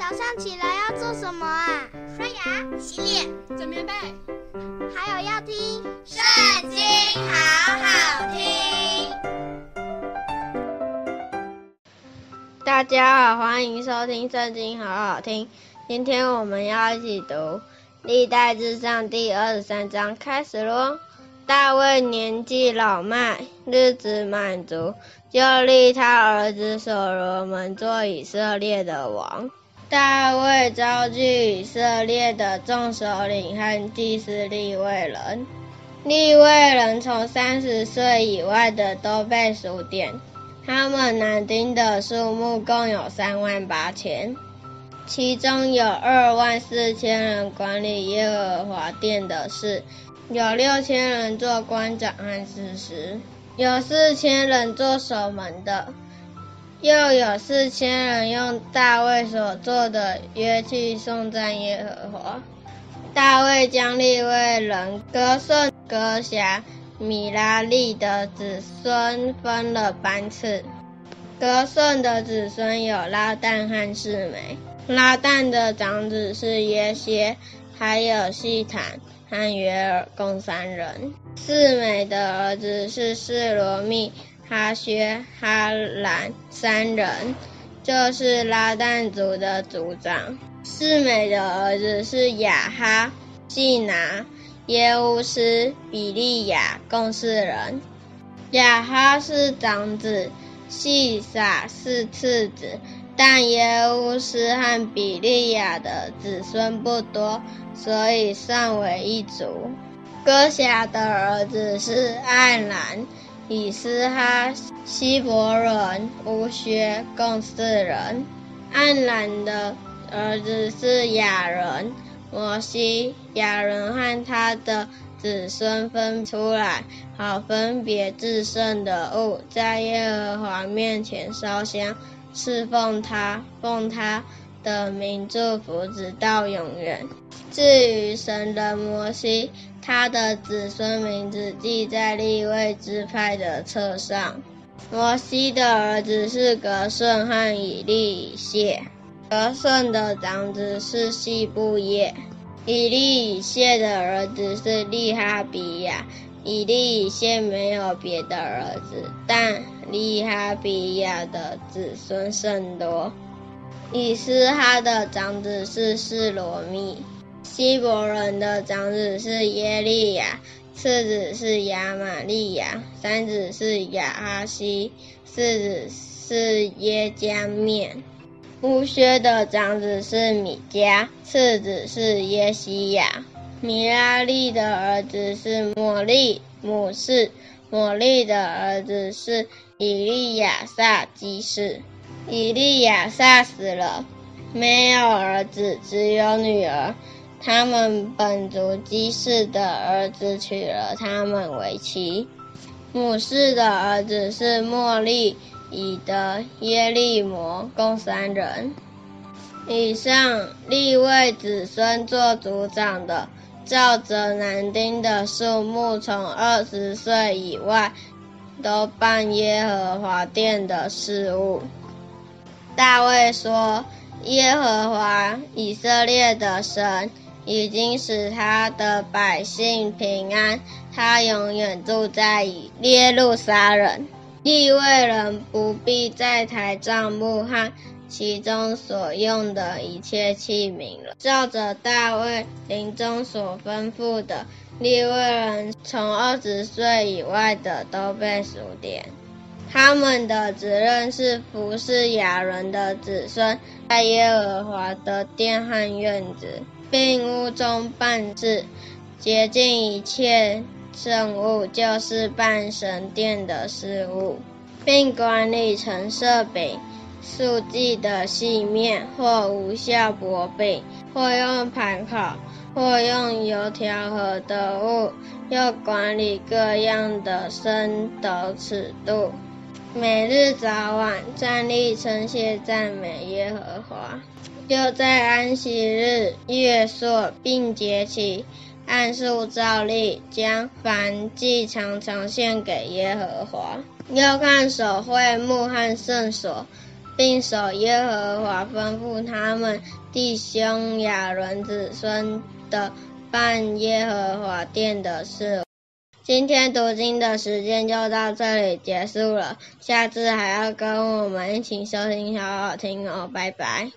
早上起来要做什么啊？刷牙、洗脸、整棉被，还有要听《圣经》，好好听。大家好，欢迎收听《圣经》，好好听。今天我们要一起读《历代志上》第二十三章，开始喽。大卫年纪老迈，日子满足，就立他儿子所罗门做以色列的王。大卫召集以色列的众首领和祭司利未人，利未人从三十岁以外的都被数点，他们男丁的数目共有三万八千，其中有二万四千人管理耶和华殿的事。有六千人做官长和士师，有四千人做守门的，又有四千人用大卫所做的乐器颂赞耶和华。大卫将利未人歌顺、革辖、米拉利的子孙分了班次。歌顺的子孙有拉但和示美，拉但的长子是耶歇，还有细坦。和约珥共三人，示美的儿子是示罗密、哈薛、哈兰三人，就是拉旦族的族长。四美的儿子是雅哈、细拿、耶乌斯、比利亚共四人。雅哈是长子，细撒是次子。但耶乌斯和比利亚的子孙不多，所以算为一族。歌辖的儿子是艾兰、以斯哈、希伯伦、乌薛，共四人。暗兰的儿子是亚伦、摩西。亚伦和他的子孙分出来，好分别至圣的物，在耶和华面前烧香。侍奉他，奉他的名祝福，直到永远。至于神的摩西，他的子孙名字记在利未支派的册上。摩西的儿子是革顺和以利以谢。革顺的长子是西布业。以利以谢的儿子是利哈比亚。以利以谢没有别的儿子，但利哈比亚的子孙甚多。以斯哈的长子是示罗密，希伯伦的长子是耶利亚，次子是亚玛利亚，三子是亚哈西，四子是耶加面。乌薛的长子是米迦，次子是耶西亚。米拉利的儿子是莫利，母示。抹利的儿子是以利亚撒基士。以利亚撒死了，没有儿子，只有女儿。他们本族基士的儿子娶了他们为妻。母氏的儿子是末利、以德、耶利摩，共三人。以上利未子孙做族长的。照着男丁的数目，从二十岁以外，都办耶和华殿的事务。大卫说：“耶和华以色列的神已经使他的百姓平安，他永远住在耶路撒冷。利未人不必再抬帐幕和。”其中所用的一切器皿了，照着大卫临终所吩咐的，利未人从二十岁以外的都被数点。他们的责任是服侍亚伦的子孙，在耶和华的殿和院子，并屋中办事，洁净一切圣物，就是办神殿的事物，并管理陈设饼。素祭的细面，或无酵薄饼，或用盘烤，或用油调和的物，又管理各样的升斗尺度。每日早晚站立称谢赞美耶和华，又在安息日、月朔并节期，按数照例将凡祭常常献给耶和华。要看守会幕和圣所。并守耶和华吩咐他们弟兄亚伦子孙的办耶和华殿的事。今天读经的时间就到这里结束了，下次还要跟我们一起收听好好听哦，拜拜。